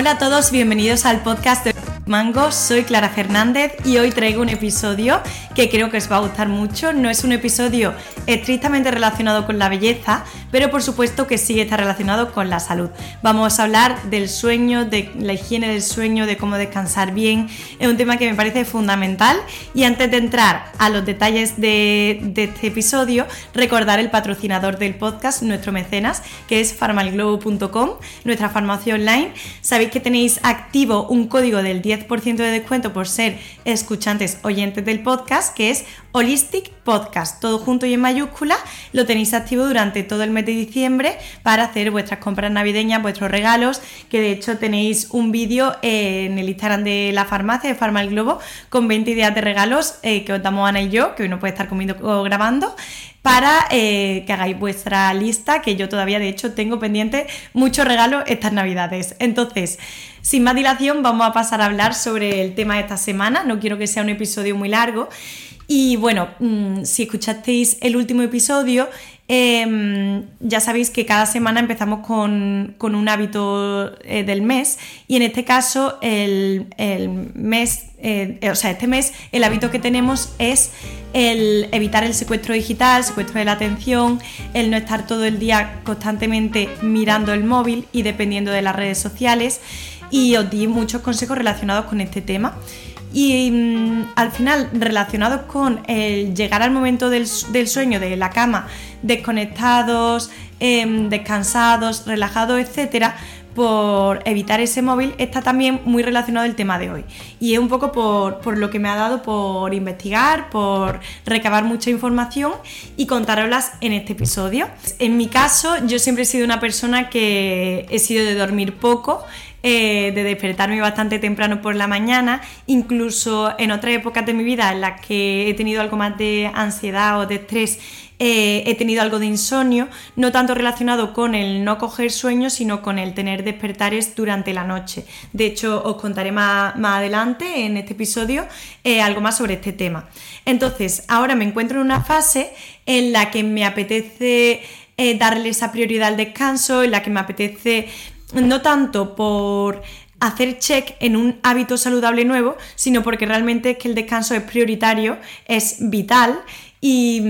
Hola a todos, bienvenidos al podcast de Mango, soy Clara Fernández y hoy traigo un episodio que creo que os va a gustar mucho. No es un episodio estrictamente relacionado con la belleza, pero por supuesto que sí está relacionado con la salud. Vamos a hablar del sueño, de la higiene del sueño, de cómo descansar bien. Es un tema que me parece fundamental y antes de entrar a los detalles de, este episodio, recordar el patrocinador del podcast, nuestro mecenas, que es farmalglobo.com, nuestra farmacia online. Sabéis que tenéis activo un código del 10 10% de descuento por ser escuchantes oyentes del podcast, que es Holistic Podcast, todo junto y en mayúscula. Lo tenéis activo durante todo el mes de diciembre para hacer vuestras compras navideñas, vuestros regalos, que de hecho tenéis un vídeo en el Instagram de la farmacia de Farma el Globo con 20 ideas de regalos eh, que os damos Ana y yo, que hoy no puede estar comiendo o grabando para eh, que hagáis vuestra lista, que yo todavía de hecho tengo pendiente muchos regalos estas navidades. Entonces, sin más dilación, vamos a pasar a hablar sobre el tema de esta semana. No quiero que sea un episodio muy largo. Y bueno, mm, si escuchasteis el último episodio, em, ya sabéis que cada semana empezamos con, un hábito eh, del mes y en este caso el, mes, eh, o sea, este mes el hábito que tenemos es el evitar el secuestro digital, secuestro de la atención, el no estar todo el día constantemente mirando el móvil y dependiendo de las redes sociales y os di muchos consejos relacionados con este tema. Y mm, al final, relacionados con el llegar al momento del, sueño, de la cama, desconectados, em, descansados, relajados, etcétera, por evitar ese móvil, está también muy relacionado el tema de hoy. Y es un poco por, por, lo que me ha dado por investigar, por recabar mucha información y contaroslas en este episodio. En mi caso, yo siempre he sido una persona que he sido de dormir poco, eh, de despertarme bastante temprano por la mañana, incluso en otras épocas de mi vida en las que he tenido algo más de ansiedad o de estrés, eh, he tenido algo de insomnio, no tanto relacionado con el no coger sueño, sino con el tener despertares durante la noche. De hecho, os contaré más, adelante en este episodio eh, algo más sobre este tema. Entonces, ahora me encuentro en una fase en la que me apetece darle esa prioridad al descanso, en la que me apetece no tanto por hacer check en un hábito saludable nuevo, sino porque realmente es que el descanso es prioritario, es vital y,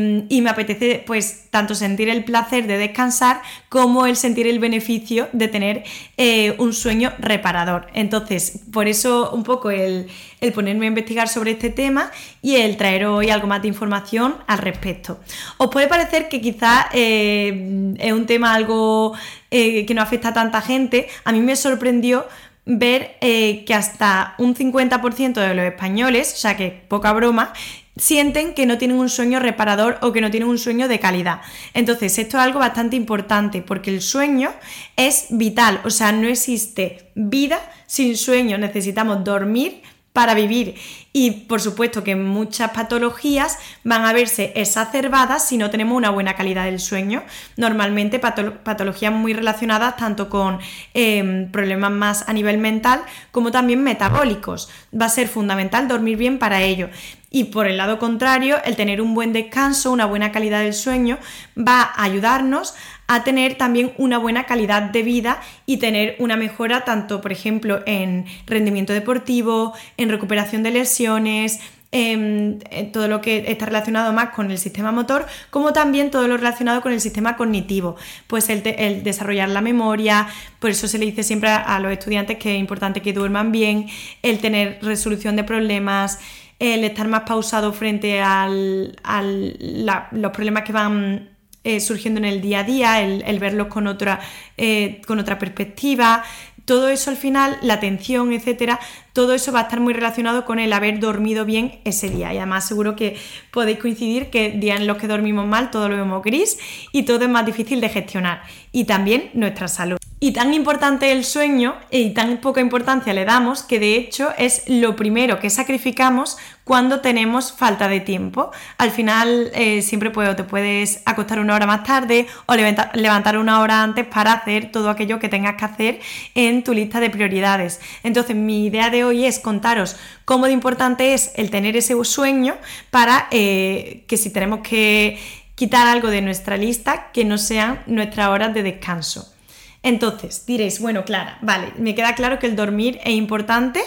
me apetece pues tanto sentir el placer de descansar como el sentir el beneficio de tener eh, un sueño reparador. Entonces, por eso un poco el, ponerme a investigar sobre este tema y el traer hoy algo más de información al respecto. Os puede parecer que quizás eh, es un tema algo eh, que no afecta a tanta gente. A mí me sorprendió ver que hasta un 50% de los españoles, o sea que poca broma, sienten que no tienen un sueño reparador o que no tienen un sueño de calidad. Entonces, esto es algo bastante importante porque el sueño es vital, o sea, no existe vida sin sueño, necesitamos dormir para vivir. Y por supuesto que muchas patologías van a verse exacerbadas si no tenemos una buena calidad del sueño. Normalmente patologías muy relacionadas tanto con em, problemas más a nivel mental como también metabólicos. Va a ser fundamental dormir bien para ello. Y por el lado contrario, el tener un buen descanso, una buena calidad del sueño, va a ayudarnos a tener también una buena calidad de vida y tener una mejora tanto, por ejemplo, en rendimiento deportivo, en recuperación de lesiones, en, todo lo que está relacionado más con el sistema motor, como también todo lo relacionado con el sistema cognitivo, pues el, desarrollar la memoria, por eso se le dice siempre a, los estudiantes que es importante que duerman bien, el tener resolución de problemas, el estar más pausado frente a los problemas que van eh, surgiendo en el día a día, el, verlos con otra, eh, con otra perspectiva. Todo eso al final, la atención, etcétera, todo eso va a estar muy relacionado con el haber dormido bien ese día. Y además seguro que podéis coincidir que días en los que dormimos mal todo lo vemos gris y todo es más difícil de gestionar. Y también nuestra salud. Y tan importante el sueño y tan poca importancia le damos que de hecho es lo primero que sacrificamos cuando tenemos falta de tiempo. Al final eh, siempre te puedes acostar una hora más tarde o levantar una hora antes para hacer todo aquello que tengas que hacer en tu lista de prioridades. Entonces mi idea de hoy es contaros cómo de importante es el tener ese sueño para eh, que si tenemos que quitar algo de nuestra lista, que no sean nuestras horas de descanso. Entonces, diréis, bueno, Clara, vale, me queda claro que el dormir es importante,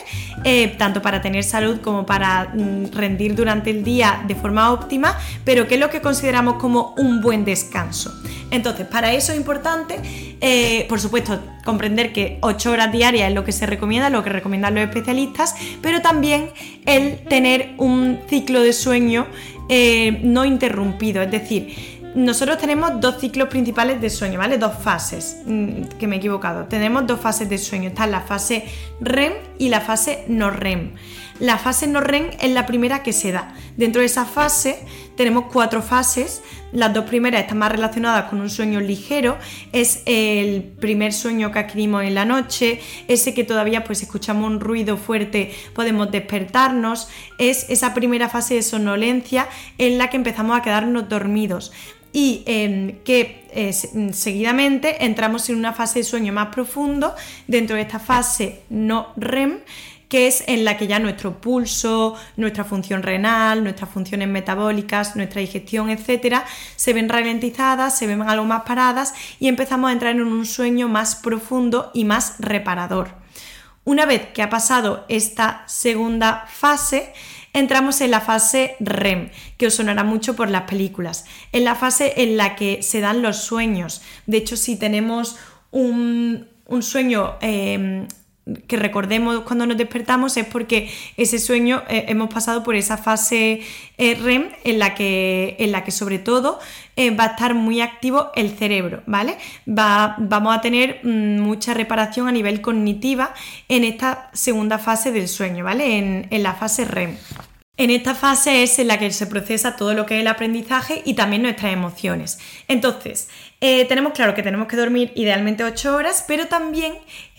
eh, tanto para tener salud como para mm, rendir durante el día de forma óptima, pero ¿qué es lo que consideramos como un buen descanso? Entonces, para eso es importante, eh, por supuesto, comprender que 8 horas diarias es lo que se recomienda, lo que recomiendan los especialistas, pero también el tener un ciclo de sueño eh, no interrumpido, es decir, nosotros tenemos dos ciclos principales de sueño, ¿vale? Dos fases, mm, que me he equivocado. Tenemos dos fases de sueño. Está la fase REM y la fase no REM. La fase no REM es la primera que se da. Dentro de esa fase tenemos cuatro fases. Las dos primeras están más relacionadas con un sueño ligero. Es el primer sueño que adquirimos en la noche, ese que todavía pues escuchamos un ruido fuerte podemos despertarnos. Es esa primera fase de somnolencia en la que empezamos a quedarnos dormidos y em, que eh, seguidamente entramos en una fase de sueño más profundo dentro de esta fase no REM que es en la que ya nuestro pulso, nuestra función renal, nuestras funciones metabólicas, nuestra digestión, etcétera, se ven ralentizadas, se ven algo más paradas y empezamos a entrar en un sueño más profundo y más reparador. Una vez que ha pasado esta segunda fase, entramos en la fase REM, que os sonará mucho por las películas, en la fase en la que se dan los sueños. De hecho, si tenemos un, sueño em, que recordemos cuando nos despertamos es porque ese sueño eh, hemos pasado por esa fase eh, REM en la que, en la que sobre todo eh, va a estar muy activo el cerebro, ¿vale? Va, vamos a tener mm, mucha reparación a nivel cognitiva en esta segunda fase del sueño, ¿vale? En, en la fase REM. En esta fase es en la que se procesa todo lo que es el aprendizaje y también nuestras emociones. Entonces, tenemos claro que tenemos que dormir idealmente 8 horas, pero también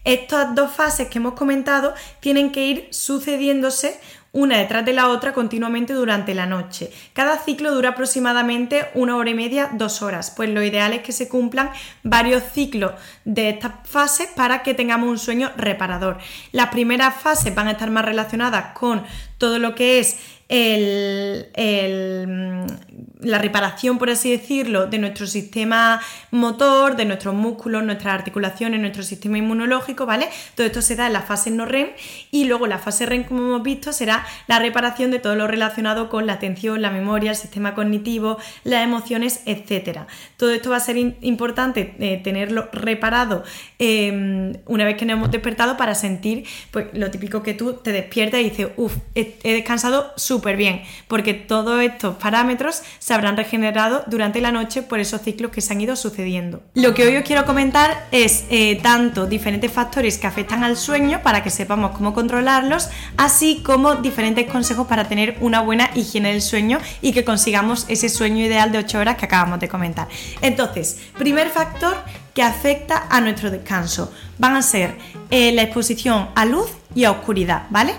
estas dos fases que hemos comentado tienen que ir sucediéndose una detrás de la otra continuamente durante la noche. Cada ciclo dura aproximadamente una hora y media, dos horas. Pues lo ideal es que se cumplan varios ciclos de estas fases para que tengamos un sueño reparador. Las primeras fases van a estar más relacionadas con todo lo que es el, mm, la reparación, por así decirlo, de nuestro sistema motor, de nuestros músculos, nuestras articulaciones, nuestro sistema inmunológico, ¿vale? Todo esto se da en la fase no REM y luego la fase REM, como hemos visto, será la reparación de todo lo relacionado con la atención, la memoria, el sistema cognitivo, las emociones, etc. Todo esto va a ser importante eh, tenerlo reparado em, una vez que nos hemos despertado para sentir pues, lo típico que tú te despiertas y dices, uff, he, he descansado súper bien, porque todos estos parámetros se habrán regenerado durante la noche por esos ciclos que se han ido sucediendo. Lo que hoy os quiero comentar es eh, tanto diferentes factores que afectan al sueño para que sepamos cómo controlarlos, así como diferentes consejos para tener una buena higiene del sueño y que consigamos ese sueño ideal de 8 horas que acabamos de comentar. Entonces, primer factor que afecta a nuestro descanso van a ser eh, la exposición a luz y a oscuridad, ¿vale?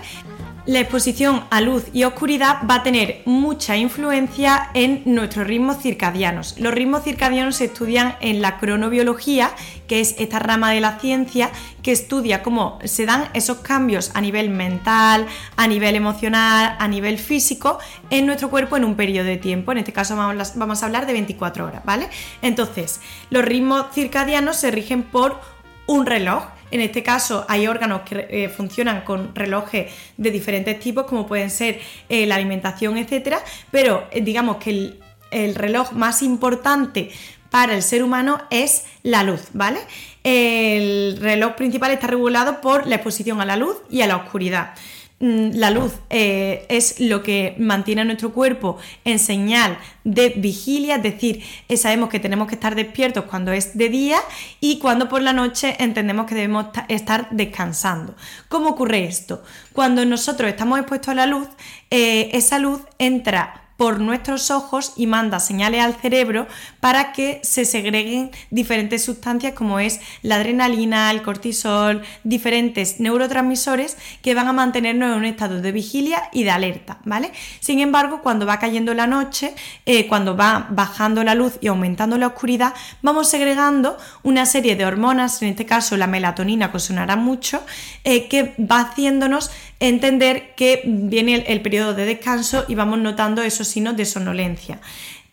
La exposición a luz y oscuridad va a tener mucha influencia en nuestros ritmos circadianos. Los ritmos circadianos se estudian en la cronobiología, que es esta rama de la ciencia que estudia cómo se dan esos cambios a nivel mental, a nivel emocional, a nivel físico en nuestro cuerpo en un periodo de tiempo. En este caso vamos a hablar de 24 horas, ¿vale? Entonces, los ritmos circadianos se rigen por un reloj en este caso hay órganos que eh, funcionan con relojes de diferentes tipos, como pueden ser eh, la alimentación, etcétera, pero eh, digamos que el, el reloj más importante para el ser humano es la luz, ¿vale? El reloj principal está regulado por la exposición a la luz y a la oscuridad. Mm, la luz eh, es lo que mantiene a nuestro cuerpo en señal de vigilia, es decir, eh, sabemos que tenemos que estar despiertos cuando es de día y cuando por la noche entendemos que debemos estar descansando. ¿Cómo ocurre esto? Cuando nosotros estamos expuestos a la luz, eh, esa luz entra por nuestros ojos y manda señales al cerebro para que se segreguen diferentes sustancias como es la adrenalina, el cortisol, diferentes neurotransmisores que van a mantenernos en un estado de vigilia y de alerta, ¿vale? Sin embargo, cuando va cayendo la noche, eh, cuando va bajando la luz y aumentando la oscuridad, vamos segregando una serie de hormonas, en este caso la melatonina, que sonará mucho, eh, que va haciéndonos entender que viene el, periodo de descanso y vamos notando esos signos de somnolencia.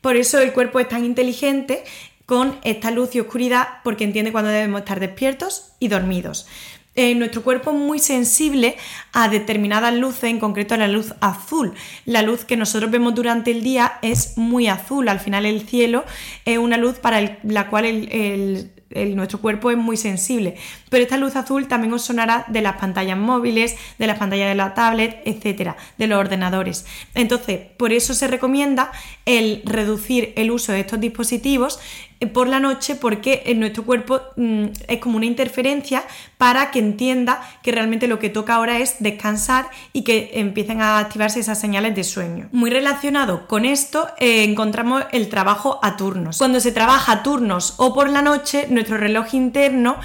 Por eso el cuerpo es tan inteligente con esta luz y oscuridad porque entiende cuándo debemos estar despiertos y dormidos. Eh, nuestro cuerpo es muy sensible a determinadas luces, en concreto a la luz azul. La luz que nosotros vemos durante el día es muy azul. Al final el cielo es una luz para la cual el nuestro cuerpo es muy sensible. Pero esta luz azul también os sonará de las pantallas móviles, de las pantallas de la tablet, etcétera, de los ordenadores. Entonces, por eso se recomienda el reducir el uso de estos dispositivos por la noche porque en nuestro cuerpo mm, es como una interferencia para que entienda que realmente lo que toca ahora es descansar y que empiecen a activarse esas señales de sueño. Muy relacionado con esto eh, encontramos el trabajo a turnos. Cuando se trabaja a turnos o por la noche, nuestro reloj interno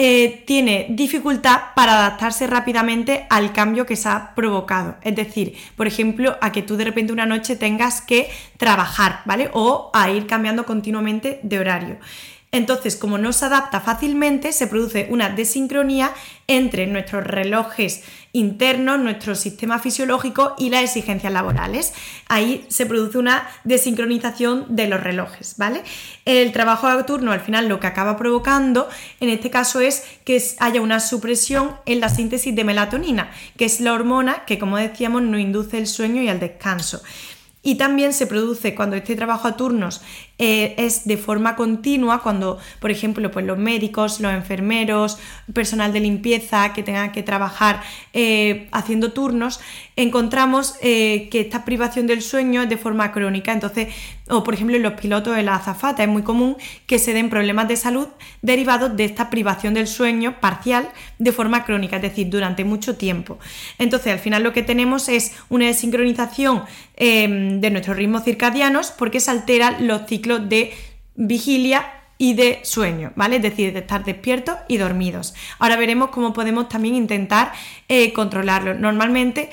eh, tiene dificultad para adaptarse rápidamente al cambio que se ha provocado. Es decir, por ejemplo, a que tú de repente una noche tengas que trabajar, ¿vale? O a ir cambiando continuamente de horario. Entonces, como no se adapta fácilmente, se produce una desincronía entre nuestros relojes internos, nuestro sistema fisiológico y las exigencias laborales. Ahí se produce una desincronización de los relojes, ¿vale? El trabajo nocturno al final lo que acaba provocando en este caso es que haya una supresión en la síntesis de melatonina, que es la hormona que como decíamos nos induce el sueño y el descanso. Y también se produce cuando este trabajo a turnos eh, es de forma continua, cuando, por ejemplo, pues los médicos, los enfermeros, personal de limpieza que tengan que trabajar eh, haciendo turnos, encontramos eh, que esta privación del sueño es de forma crónica. Entonces, o por ejemplo, en los pilotos de la azafata es muy común que se den problemas de salud derivados de esta privación del sueño parcial de forma crónica, es decir, durante mucho tiempo. Entonces, al final lo que tenemos es una desincronización de nuestros ritmos circadianos porque se alteran los ciclos de vigilia y de sueño, ¿vale? Es decir, de estar despiertos y dormidos. Ahora veremos cómo podemos también intentar eh, controlarlo. Normalmente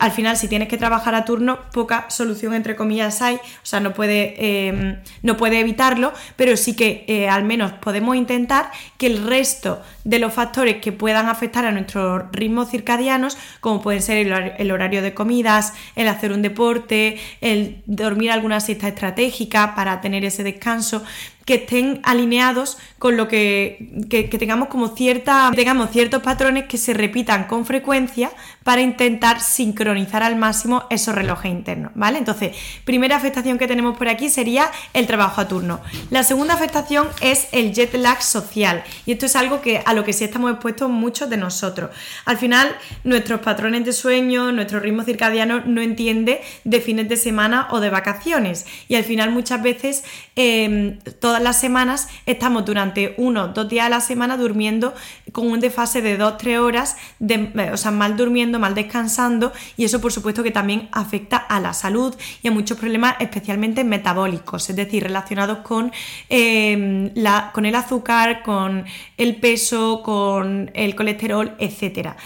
al final si tienes que trabajar a turno, poca solución entre comillas hay, o sea, no puede, em, no puede evitarlo, pero sí que eh, al menos podemos intentar que el resto de los factores que puedan afectar a nuestros ritmos circadianos, como pueden ser el, horario de comidas, el hacer un deporte, el dormir alguna siesta estratégica para tener ese descanso, que estén alineados con lo que, que, tengamos como cierta, tengamos ciertos patrones que se repitan con frecuencia para intentar sincronizar al máximo esos relojes internos, ¿vale? Entonces, primera afectación que tenemos por aquí sería el trabajo a turno. La segunda afectación es el jet lag social y esto es algo que a lo que sí estamos expuestos muchos de nosotros. Al final, nuestros patrones de sueño, nuestro ritmo circadiano no entiende de fines de semana o de vacaciones y al final muchas veces eh, todas las semanas estamos durante uno, dos días a la semana durmiendo con un desfase de dos, tres horas, de, eh, o sea, mal durmiendo, mal descansando y eso por supuesto que también afecta a la salud y a muchos problemas especialmente metabólicos, es decir, relacionados con, em, la, con el azúcar, con el peso, con el colesterol, etcétera.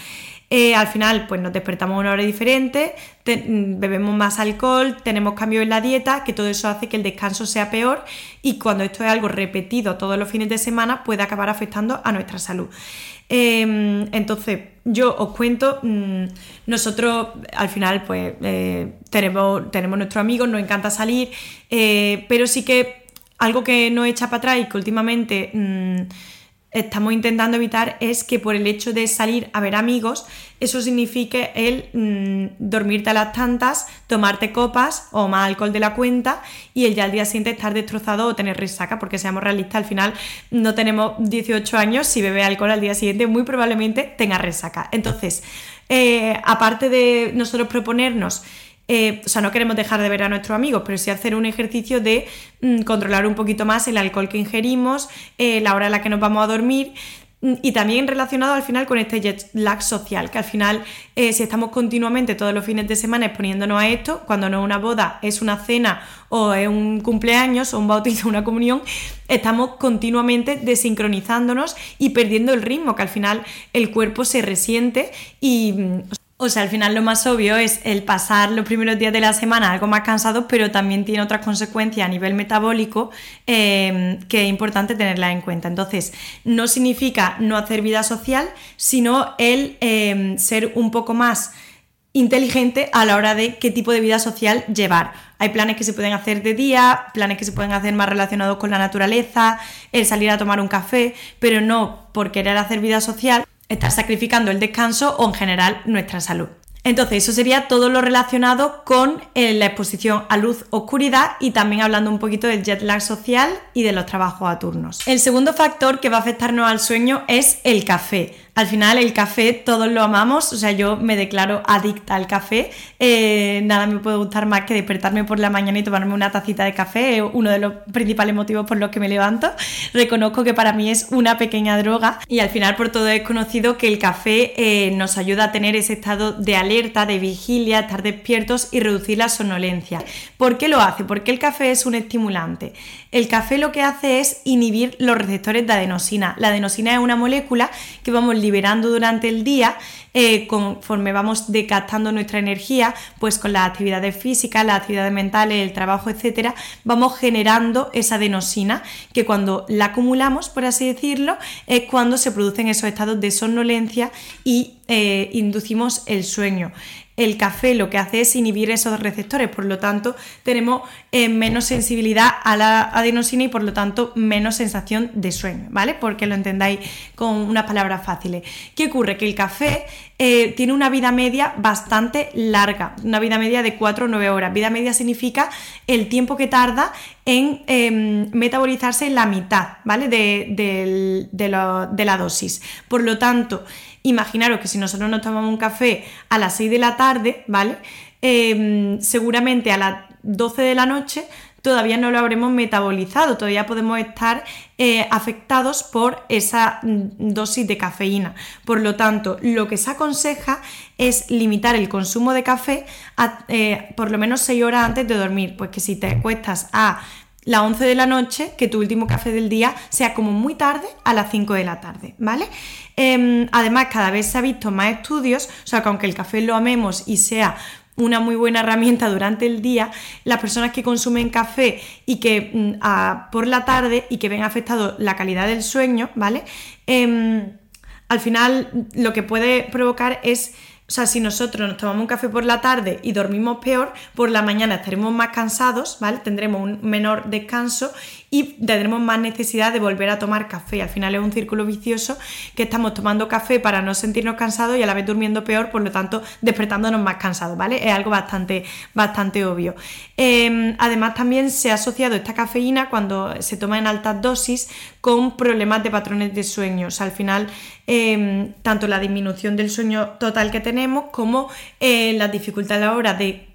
Eh, al final, pues nos despertamos una hora diferente, mm, bebemos más alcohol, tenemos cambios en la dieta, que todo eso hace que el descanso sea peor y cuando esto es algo repetido todos los fines de semana puede acabar afectando a nuestra salud. Em, entonces, yo os cuento, mm, nosotros al final pues eh, tenemos, tenemos nuestros amigos, nos encanta salir, eh, pero sí que algo que nos echa para atrás y que últimamente... Mm, estamos intentando evitar es que por el hecho de salir a ver amigos, eso signifique el mm, dormirte a las tantas, tomarte copas o más alcohol de la cuenta y el ya al día siguiente estar destrozado o tener resaca, porque seamos realistas, al final no tenemos 18 años, si bebe alcohol al día siguiente muy probablemente tenga resaca. Entonces, eh, aparte de nosotros proponernos eh, o sea, no queremos dejar de ver a nuestros amigos, pero sí hacer un ejercicio de mm, controlar un poquito más el alcohol que ingerimos, eh, la hora en la que nos vamos a dormir. Mm, y también relacionado al final con este jet lag social, que al final eh, si estamos continuamente todos los fines de semana exponiéndonos a esto, cuando no es una boda, es una cena o es un cumpleaños o un bautizo una comunión, estamos continuamente desincronizándonos y perdiendo el ritmo, que al final el cuerpo se resiente y... O sea, al final lo más obvio es el pasar los primeros días de la semana algo más cansados, pero también tiene otras consecuencias a nivel metabólico em, que es importante tenerlas en cuenta. Entonces, no significa no hacer vida social, sino el em, ser un poco más inteligente a la hora de qué tipo de vida social llevar. Hay planes que se pueden hacer de día, planes que se pueden hacer más relacionados con la naturaleza, el salir a tomar un café, pero no por querer hacer vida social, estar sacrificando el descanso o en general nuestra salud. Entonces, eso sería todo lo relacionado con eh, la exposición a luz-oscuridad y también hablando un poquito del jet lag social y de los trabajos a turnos. El segundo factor que va a afectarnos al sueño es el café. Al final el café todos lo amamos, o sea, yo me declaro adicta al café. Eh, nada me puede gustar más que despertarme por la mañana y tomarme una tacita de café, es uno de los principales motivos por los que me levanto. Reconozco que para mí es una pequeña droga y al final por todo es conocido que el café eh, nos ayuda a tener ese estado de alerta, de vigilia, estar despiertos y reducir la somnolencia. ¿Por qué lo hace? Porque el café es un estimulante. El café lo que hace es inhibir los receptores de adenosina. La adenosina es una molécula que vamos liberando durante el día eh, conforme vamos decastando nuestra energía, pues con las actividades físicas, las actividades mentales, el trabajo, etcétera, vamos generando esa adenosina que cuando la acumulamos, por así decirlo, es cuando se producen esos estados de somnolencia y eh, inducimos el sueño el café lo que hace es inhibir esos receptores, por lo tanto tenemos eh, menos sensibilidad a la adenosina y por lo tanto menos sensación de sueño, ¿vale? Porque lo entendáis con unas palabras fáciles. ¿Qué ocurre? Que el café eh, tiene una vida media bastante larga, una vida media de 4 o 9 horas. Vida media significa el tiempo que tarda en em, metabolizarse la mitad, ¿vale? De, de la dosis. Por lo tanto, Imaginaros que si nosotros nos tomamos un café a las 6 de la tarde, ¿vale? Em, seguramente a las 12 de la noche todavía no lo habremos metabolizado, todavía podemos estar eh, afectados por esa mm, dosis de cafeína. Por lo tanto, lo que se aconseja es limitar el consumo de café eh, por lo menos 6 horas antes de dormir, pues que si te acuestas a las 11 de la noche, que tu último café del día sea como muy tarde, a las 5 de la tarde, ¿vale? Em, además, cada vez se ha visto más estudios, o sea, que aunque el café lo amemos y sea una muy buena herramienta durante el día, las personas que consumen café y que mm, por la tarde y que ven afectado la calidad del sueño, ¿vale? Em, al final lo que puede provocar es o sea, si nosotros nos tomamos un café por la tarde y dormimos peor, por la mañana estaremos más cansados, ¿vale? Tendremos un menor descanso y tendremos más necesidad de volver a tomar café. Al final es un círculo vicioso que estamos tomando café para no sentirnos cansados y a la vez durmiendo peor, por lo tanto despertándonos más cansados, ¿vale? Es algo bastante, bastante obvio. Em, además también se ha asociado esta cafeína cuando se toma en altas dosis con problemas de patrones de sueño. O sea, al final em, tanto la disminución del sueño total que tenemos como eh, la dificultad a la hora de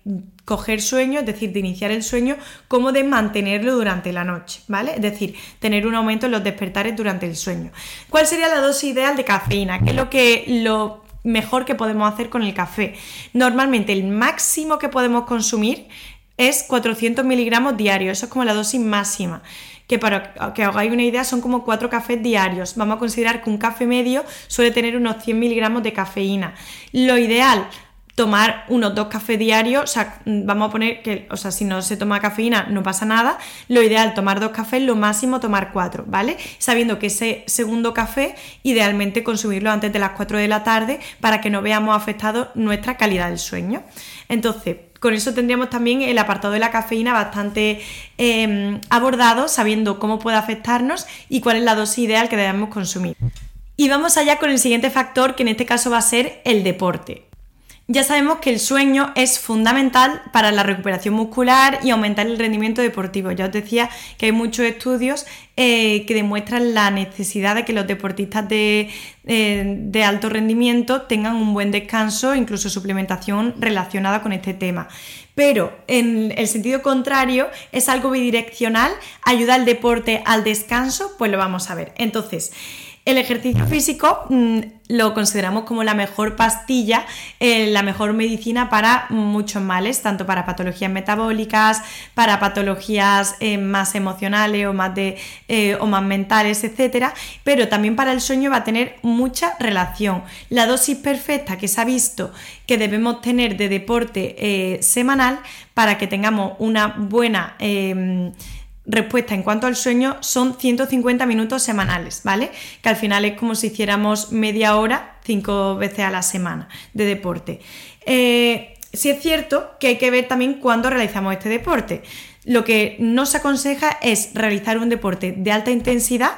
coger sueño, es decir, de iniciar el sueño, como de mantenerlo durante la noche, ¿vale? Es decir, tener un aumento en los despertares durante el sueño. ¿Cuál sería la dosis ideal de cafeína? ¿Qué es lo que lo mejor que podemos hacer con el café? Normalmente el máximo que podemos consumir es 400 miligramos diarios, eso es como la dosis máxima que para que hagáis una idea son como 4 cafés diarios. Vamos a considerar que un café medio suele tener unos 100 miligramos de cafeína. Lo ideal tomar unos dos cafés diarios, o sea, vamos a poner que, o sea, si no se toma cafeína no pasa nada, lo ideal tomar dos cafés, lo máximo tomar cuatro, ¿vale? Sabiendo que ese segundo café idealmente consumirlo antes de las 4 de la tarde para que no veamos afectado nuestra calidad del sueño. Entonces, con eso tendríamos también el apartado de la cafeína bastante em, abordado, sabiendo cómo puede afectarnos y cuál es la dosis ideal que debemos consumir. Y vamos allá con el siguiente factor, que en este caso va a ser el deporte. Ya sabemos que el sueño es fundamental para la recuperación muscular y aumentar el rendimiento deportivo. Ya os decía que hay muchos estudios eh, que demuestran la necesidad de que los deportistas de, eh, de, alto rendimiento tengan un buen descanso, incluso suplementación relacionada con este tema. Pero en el sentido contrario, es algo bidireccional, ayuda al deporte al descanso, pues lo vamos a ver. Entonces, el ejercicio físico mm, lo consideramos como la mejor pastilla, eh, la mejor medicina para muchos males, tanto para patologías metabólicas, para patologías eh, más emocionales o más, de, eh, o más mentales, etc. Pero también para el sueño va a tener mucha relación. La dosis perfecta que se ha visto que debemos tener de deporte semanal para que tengamos una buena respuesta en cuanto al sueño son 150 minutos semanales, ¿vale? Que al final es como si hiciéramos media hora cinco veces a la semana de deporte. Eh, sí es cierto que hay que ver también cuándo realizamos este deporte. Lo que no se aconseja es realizar un deporte de alta intensidad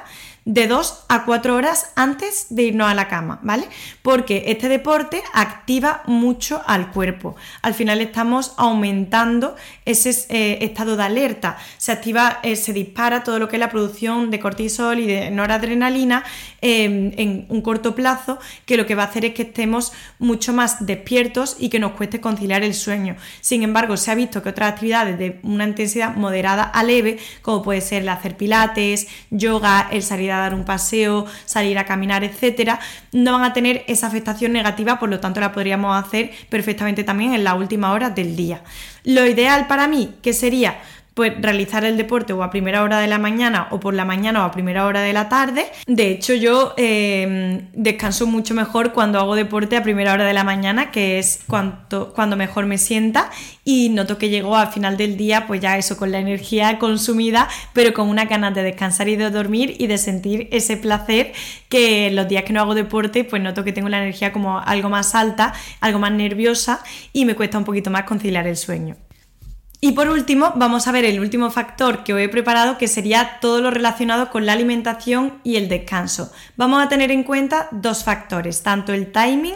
de 2 a 4 horas antes de irnos a la cama, ¿vale? Porque este deporte activa mucho al cuerpo. Al final estamos aumentando ese eh, estado de alerta. Se activa, eh, se dispara todo lo que es la producción de cortisol y de noradrenalina em, en un corto plazo, que lo que va a hacer es que estemos mucho más despiertos y que nos cueste conciliar el sueño. Sin embargo, se ha visto que otras actividades de una intensidad moderada a leve, como puede ser el hacer pilates, yoga, el salir dar un paseo, salir a caminar, etcétera, no van a tener esa afectación negativa, por lo tanto la podríamos hacer perfectamente también en la última hora del día. Lo ideal para mí, que sería pues realizar el deporte o a primera hora de la mañana o por la mañana o a primera hora de la tarde. De hecho, yo em, descanso mucho mejor cuando hago deporte a primera hora de la mañana, que es cuando, cuando mejor me sienta y noto que llego al final del día, pues ya eso, con la energía consumida, pero con una ganas de descansar y de dormir y de sentir ese placer que los días que no hago deporte, pues noto que tengo la energía como algo más alta, algo más nerviosa y me cuesta un poquito más conciliar el sueño. Y por último, vamos a ver el último factor que os he preparado, que sería todo lo relacionado con la alimentación y el descanso. Vamos a tener en cuenta dos factores, tanto el timing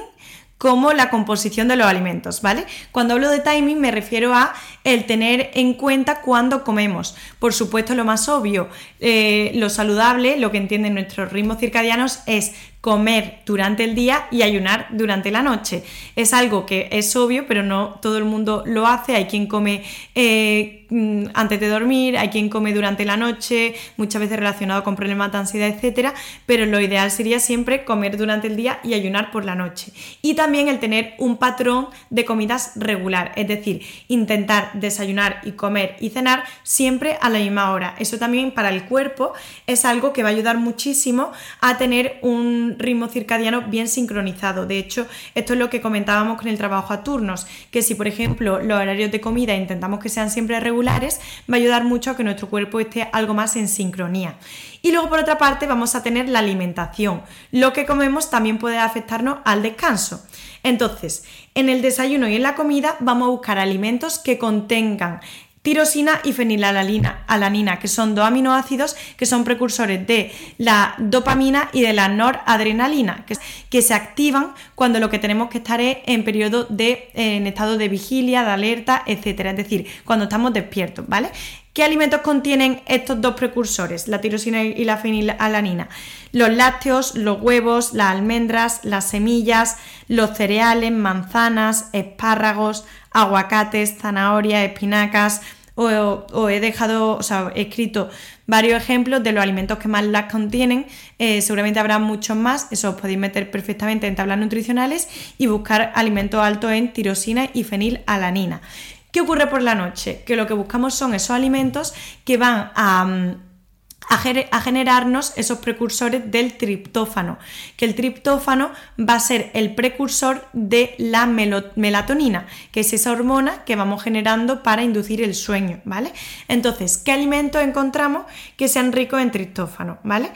como la composición de los alimentos, ¿vale? Cuando hablo de timing me refiero a el tener en cuenta cuándo comemos. Por supuesto, lo más obvio, eh, lo saludable, lo que entienden nuestros ritmos circadianos es comer durante el día y ayunar durante la noche. Es algo que es obvio, pero no todo el mundo lo hace. Hay quien come eh, mm, antes de dormir, hay quien come durante la noche, muchas veces relacionado con problemas de ansiedad, etcétera, pero lo ideal sería siempre comer durante el día y ayunar por la noche. Y también el tener un patrón de comidas regular, es decir, intentar desayunar y comer y cenar siempre a la misma hora. Eso también para el cuerpo es algo que va a ayudar muchísimo a tener un ritmo circadiano bien sincronizado. De hecho, esto es lo que comentábamos con el trabajo a turnos, que si por ejemplo los horarios de comida intentamos que sean siempre regulares, va a ayudar mucho a que nuestro cuerpo esté algo más en sincronía. Y luego por otra parte vamos a tener la alimentación. Lo que comemos también puede afectarnos al descanso. Entonces, en el desayuno y en la comida vamos a buscar alimentos que contengan tirosina y fenilalanina, que son dos aminoácidos que son precursores de la dopamina y de la noradrenalina, que, se activan cuando lo que tenemos que estar es en periodo de en estado de vigilia, de alerta, etcétera, es decir, cuando estamos despiertos, ¿vale? ¿Qué alimentos contienen estos dos precursores, la tirosina y la fenilalanina? Los lácteos, los huevos, las almendras, las semillas, los cereales, manzanas, espárragos, aguacates, zanahorias, espinacas, o, he dejado, o sea, he escrito varios ejemplos de los alimentos que más las contienen. Eh, seguramente habrá muchos más, eso os podéis meter perfectamente en tablas nutricionales y buscar alimentos altos en tirosina y fenilalanina. ¿Qué ocurre por la noche? Que lo que buscamos son esos alimentos que van a mm, a, generarnos esos precursores del triptófano, que el triptófano va a ser el precursor de la melatonina, que es esa hormona que vamos generando para inducir el sueño, ¿vale? Entonces, ¿qué alimentos encontramos que sean ricos en triptófano, ¿vale?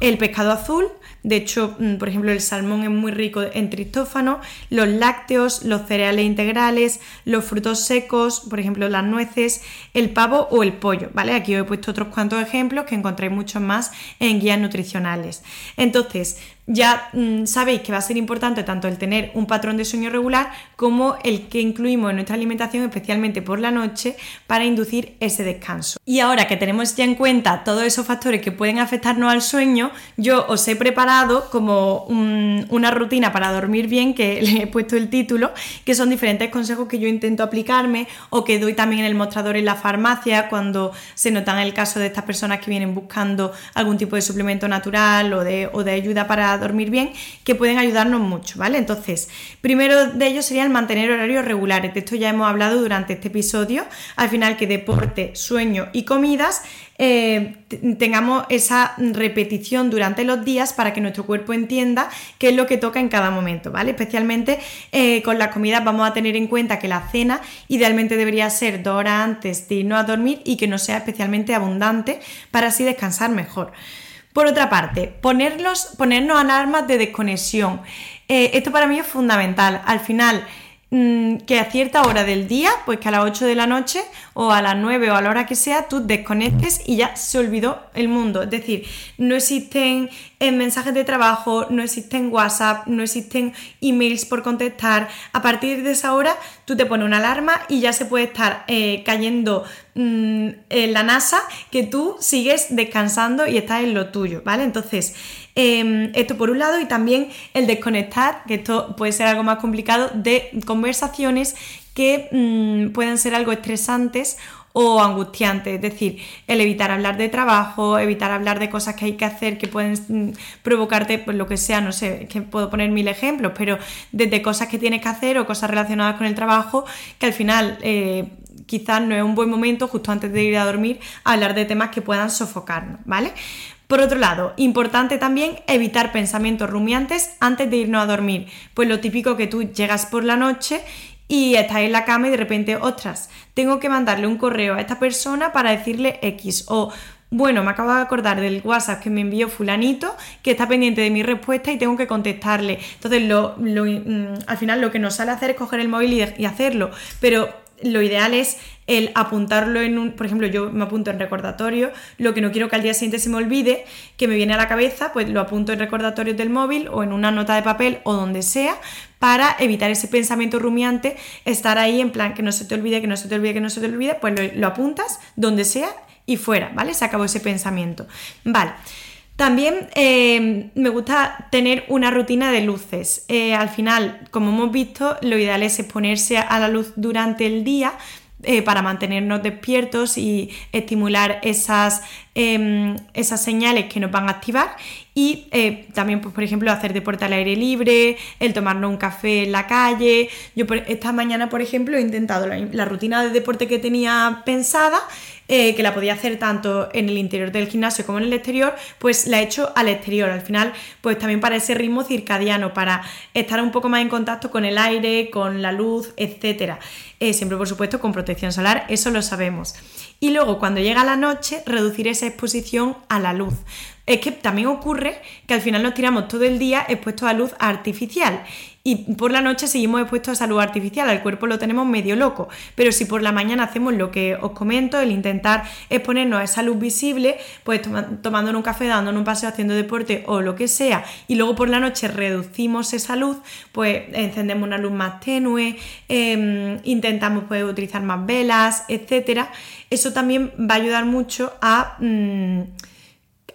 El pescado azul, de hecho, mm, por ejemplo, el salmón es muy rico en triptófano, los lácteos, los cereales integrales, los frutos secos, por ejemplo, las nueces, el pavo o el pollo, ¿vale? Aquí os he puesto otros cuantos ejemplos que encontráis muchos más en guías nutricionales. Entonces, ya mm, sabéis que va a ser importante tanto el tener un patrón de sueño regular como el que incluimos en nuestra alimentación, especialmente por la noche, para inducir ese descanso. Y ahora que tenemos ya en cuenta todos esos factores que pueden afectarnos al sueño, yo os he preparado como una rutina para dormir bien, que le he puesto el título, que son diferentes consejos que yo intento aplicarme o que doy también en el mostrador en la farmacia cuando se notan el caso de estas personas que vienen buscando algún tipo de suplemento natural o de, o de ayuda para dormir bien que pueden ayudarnos mucho, ¿vale? Entonces, primero de ellos sería el mantener horarios regulares. De esto ya hemos hablado durante este episodio. Al final, que deporte, sueño y comidas eh, tengamos esa repetición durante los días para que nuestro cuerpo entienda qué es lo que toca en cada momento, ¿vale? Especialmente eh, con las comidas vamos a tener en cuenta que la cena idealmente debería ser dos horas antes de irnos a dormir y que no sea especialmente abundante para así descansar mejor. Por otra parte, ponernos alarmas de desconexión. Eh, esto para mí es fundamental. Al final, Mm, que a cierta hora del día, pues que a las 8 de la noche o a las 9 o a la hora que sea, tú desconectes y ya se olvidó el mundo. Es decir, no existen eh, mensajes de trabajo, no existen WhatsApp, no existen emails por contestar. A partir de esa hora, tú te pones una alarma y ya se puede estar eh, cayendo mm, en la NASA que tú sigues descansando y estás en lo tuyo, ¿vale? Entonces, Em, esto por un lado y también el desconectar, que esto puede ser algo más complicado, de conversaciones que mm, pueden ser algo estresantes o angustiantes, es decir, el evitar hablar de trabajo, evitar hablar de cosas que hay que hacer que pueden mm, provocarte pues lo que sea, no sé, que puedo poner mil ejemplos, pero desde cosas que tienes que hacer o cosas relacionadas con el trabajo que al final eh, quizás no es un buen momento justo antes de ir a dormir hablar de temas que puedan sofocarnos, ¿vale? Por otro lado, importante también evitar pensamientos rumiantes antes de irnos a dormir. Pues lo típico que tú llegas por la noche y estás en la cama y de repente, ostras, tengo que mandarle un correo a esta persona para decirle X o bueno, me acabo de acordar del WhatsApp que me envió fulanito, que está pendiente de mi respuesta y tengo que contestarle. Entonces, lo, mm, al final lo que nos sale hacer es coger el móvil y hacerlo, pero lo ideal es el apuntarlo en un, por ejemplo, yo me apunto en recordatorio, lo que no quiero que al día siguiente se me olvide, que me viene a la cabeza, pues lo apunto en recordatorios del móvil o en una nota de papel o donde sea, para evitar ese pensamiento rumiante, estar ahí en plan que no se te olvide, que no se te olvide, que no se te olvide, pues lo, apuntas donde sea y fuera, ¿vale? Se acabó ese pensamiento. Vale. También eh, me gusta tener una rutina de luces. Eh, al final, como hemos visto, lo ideal es exponerse a la luz durante el día eh, para mantenernos despiertos y estimular esas, em, esas señales que nos van a activar y eh, también, pues, por ejemplo, hacer deporte al aire libre, el tomarnos un café en la calle. Yo esta mañana, por ejemplo, he intentado la, rutina de deporte que tenía pensada, eh, que la podía hacer tanto en el interior del gimnasio como en el exterior, pues la he hecho al exterior. Al final, pues también para ese ritmo circadiano, para estar un poco más en contacto con el aire, con la luz, etc. Eh, siempre, por supuesto, con protección solar, eso lo sabemos. Y luego, cuando llega la noche, reducir esa exposición a la luz es que también ocurre que al final nos tiramos todo el día expuestos a luz artificial. Y por la noche seguimos expuestos a esa luz artificial, al cuerpo lo tenemos medio loco, pero si por la mañana hacemos lo que os comento, el intentar exponernos a esa luz visible, pues tomándonos un café, dándonos un paseo, haciendo deporte o lo que sea, y luego por la noche reducimos esa luz, pues encendemos una luz más tenue, em, intentamos pues, utilizar más velas, etcétera, eso también va a ayudar mucho a... Mm,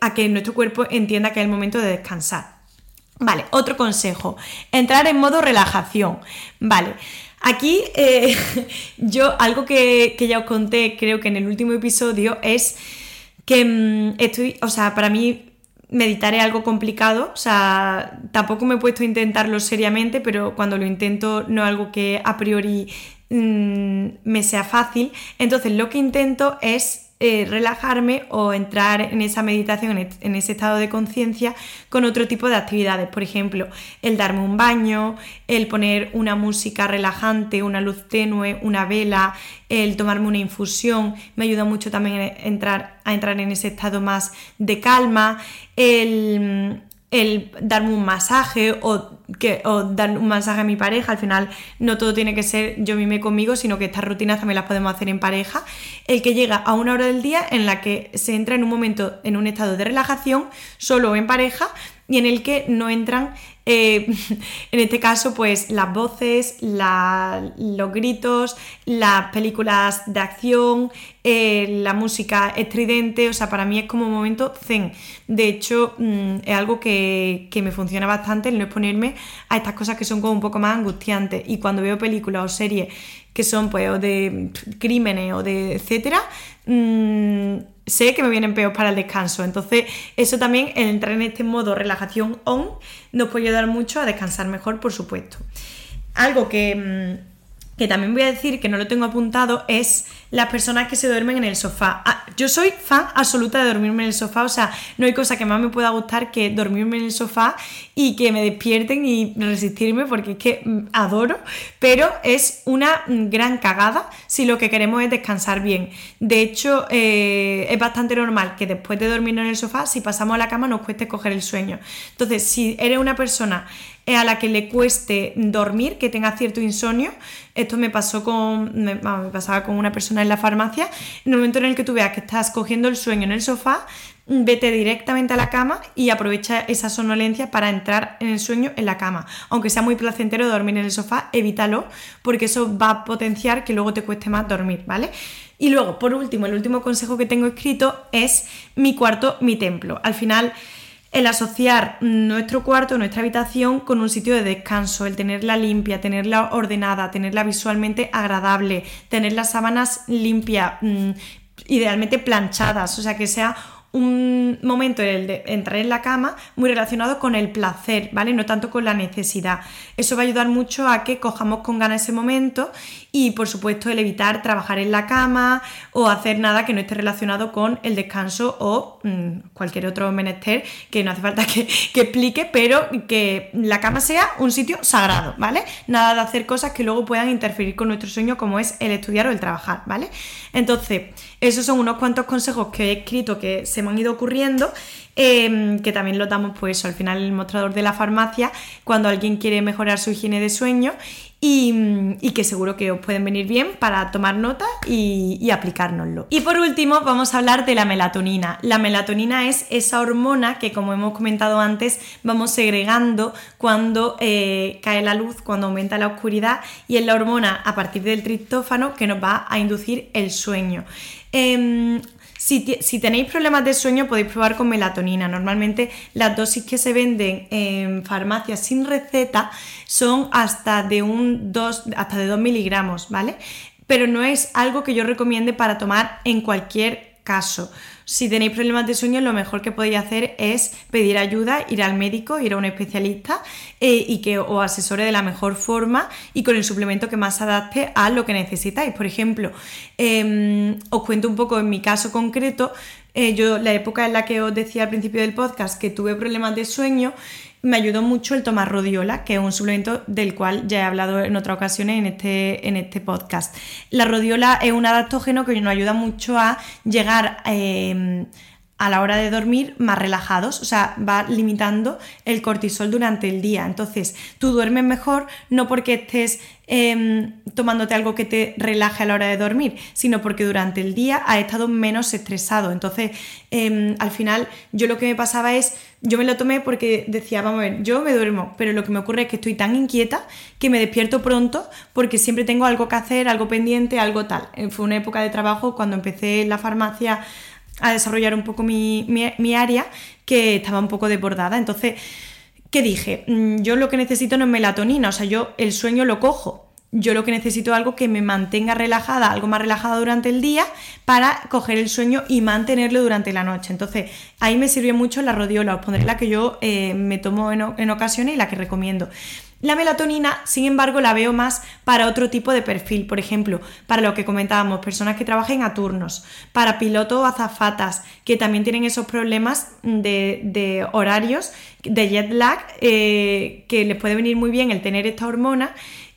a que nuestro cuerpo entienda que es el momento de descansar. Vale, otro consejo, entrar en modo relajación. Vale, aquí eh, yo algo que, ya os conté, creo que en el último episodio, es que mm, estoy, o sea, para mí meditar es algo complicado, o sea, tampoco me he puesto a intentarlo seriamente, pero cuando lo intento no es algo que a priori mm, me sea fácil. Entonces lo que intento es eh, relajarme o entrar en esa meditación, en ese estado de conciencia con otro tipo de actividades. Por ejemplo, el darme un baño, el poner una música relajante, una luz tenue, una vela, el tomarme una infusión. Me ayuda mucho también a entrar, a entrar en ese estado más de calma. El, el darme un masaje o, que, o dar un masaje a mi pareja. Al final no todo tiene que ser yo mime conmigo, sino que estas rutinas también las podemos hacer en pareja. El que llega a una hora del día en la que se entra en un momento, en un estado de relajación, solo en pareja, y en el que no entran eh, en este caso, pues las voces, los gritos, las películas de acción, eh, la música estridente, o sea, para mí es como un momento zen. De hecho, mm, es algo que, me funciona bastante el no exponerme a estas cosas que son como un poco más angustiantes. Y cuando veo películas o series que son pues o de crímenes o de etcétera, mm, sé que me vienen peor para el descanso. Entonces, eso también, el entrar en este modo relajación on, nos puede ayudar mucho a descansar mejor, por supuesto. Algo que, mm, que también voy a decir que no lo tengo apuntado es las personas que se duermen en el sofá. Ah, yo soy fan absoluta de dormirme en el sofá, o sea, no hay cosa que más me pueda gustar que dormirme en el sofá y que me despierten y resistirme porque es que mm, adoro, pero es una mm, gran cagada si lo que queremos es descansar bien. De hecho, eh, es bastante normal que después de dormir en el sofá, si pasamos a la cama nos cueste coger el sueño. Entonces, si eres una persona a la que le cueste dormir, que tenga cierto insomnio. Esto me pasó con, me pasaba con una persona en la farmacia, en el momento en el que tú veas que estás cogiendo el sueño en el sofá, vete directamente a la cama y aprovecha esa sonolencia para entrar en el sueño en la cama. Aunque sea muy placentero dormir en el sofá, evítalo porque eso va a potenciar que luego te cueste más dormir, ¿vale? Y luego, por último, el último consejo que tengo escrito es mi cuarto, mi templo. Al final el asociar nuestro cuarto, nuestra habitación con un sitio de descanso, el tenerla limpia, tenerla ordenada, tenerla visualmente agradable, tener las sábanas limpias, mm, idealmente planchadas, o sea, que sea un momento el de entrar en la cama muy relacionado con el placer, ¿vale? No tanto con la necesidad. Eso va a ayudar mucho a que cojamos con ganas ese momento y por supuesto el evitar trabajar en la cama o hacer nada que no esté relacionado con el descanso o mm, cualquier otro menester que no hace falta que, que, explique, pero que la cama sea un sitio sagrado, ¿vale? Nada de hacer cosas que luego puedan interferir con nuestro sueño como es el estudiar o el trabajar, ¿vale? Entonces, esos son unos cuantos consejos que he escrito que se me han ido ocurriendo, em, que también lo damos pues al final en el mostrador de la farmacia cuando alguien quiere mejorar su higiene de sueño y, que seguro que os pueden venir bien para tomar nota y, aplicárnoslo. Y por último vamos a hablar de la melatonina. La melatonina es esa hormona que como hemos comentado antes vamos segregando cuando eh, cae la luz, cuando aumenta la oscuridad y es la hormona a partir del triptófano que nos va a inducir el sueño. Em, si, tenéis problemas de sueño podéis probar con melatonina. Normalmente las dosis que se venden en farmacias sin receta son hasta de un 2, hasta de 2 miligramos, ¿vale? Pero no es algo que yo recomiende para tomar en cualquier caso. Si tenéis problemas de sueño, lo mejor que podéis hacer es pedir ayuda, ir al médico, ir a un especialista eh, y que os asesore de la mejor forma y con el suplemento que más adapte a lo que necesitáis. Por ejemplo, em, os cuento un poco en mi caso concreto. Eh, yo, la época en la que os decía al principio del podcast que tuve problemas de sueño, me ayudó mucho el tomar rodiola, que es un suplemento del cual ya he hablado en otras ocasiones en este, en este podcast. La rodiola es un adaptógeno que nos ayuda mucho a llegar eh, a la hora de dormir más relajados, o sea, va limitando el cortisol durante el día. Entonces, tú duermes mejor no porque estés em, tomándote algo que te relaje a la hora de dormir, sino porque durante el día has estado menos estresado. Entonces, em, al final, yo lo que me pasaba es, yo me lo tomé porque decía, vamos a ver, yo me duermo, pero lo que me ocurre es que estoy tan inquieta que me despierto pronto porque siempre tengo algo que hacer, algo pendiente, algo tal. Eh, fue una época de trabajo cuando empecé en la farmacia a desarrollar un poco mi, área que estaba un poco desbordada. Entonces, ¿qué dije? Mm, yo lo que necesito no es melatonina, o sea, yo el sueño lo cojo. Yo lo que necesito es algo que me mantenga relajada, algo más relajada durante el día para coger el sueño y mantenerlo durante la noche. Entonces, ahí me sirvió mucho la rodiola, os pondré la que yo eh, me tomo en, en ocasiones y la que recomiendo. La melatonina, sin embargo, la veo más para otro tipo de perfil, por ejemplo, para lo que comentábamos, personas que trabajen a turnos, para pilotos o azafatas, que también tienen esos problemas de, horarios, de jet lag, eh, que les puede venir muy bien el tener esta hormona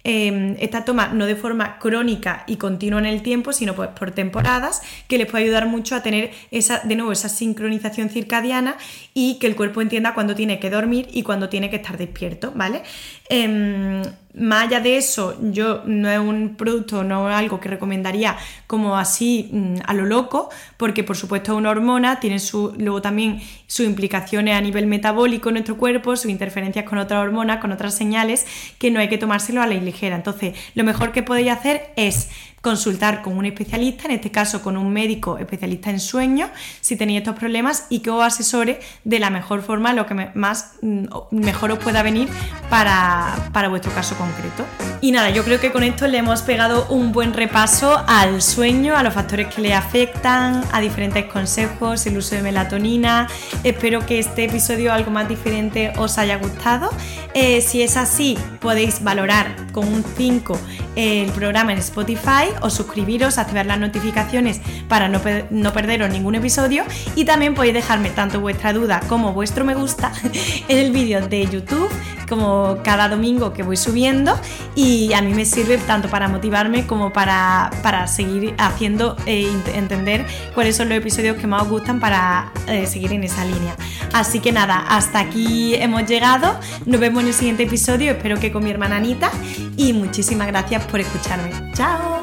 Em, esta toma no de forma crónica y continua en el tiempo, sino pues por temporadas, que les puede ayudar mucho a tener esa, de nuevo, esa sincronización circadiana y que el cuerpo entienda cuándo tiene que dormir y cuándo tiene que estar despierto, ¿vale? Em, más allá de eso, yo no es un producto, no es algo que recomendaría como así mm, a lo loco, porque por supuesto es una hormona, tiene su, luego también sus implicaciones a nivel metabólico en nuestro cuerpo, sus interferencias con otras hormonas, con otras señales, que no hay que tomárselo a la ligera. Entonces, lo mejor que podéis hacer es consultar con un especialista, en este caso con un médico especialista en sueño, si tenéis estos problemas y que os asesore de la mejor forma, lo que más mm, mejor os pueda venir para, para vuestro caso concreto. Y nada, yo creo que con esto le hemos pegado un buen repaso al sueño, a los factores que le afectan, a diferentes consejos, el uso de melatonina. Espero que este episodio algo más diferente os haya gustado. Eh, si es así, podéis valorar con un 5 el programa en Spotify o suscribiros, activar las notificaciones para no, no perderos ningún episodio y también podéis dejarme tanto vuestra duda como vuestro me gusta en el vídeo de YouTube como cada domingo que voy subiendo y a mí me sirve tanto para motivarme como para, seguir haciendo e entender cuáles son los episodios que más os gustan para eh, seguir en esa línea. Así que nada, hasta aquí hemos llegado. Nos vemos en el siguiente episodio, espero que con mi hermana Anita y muchísimas gracias por escucharme. ¡Chao!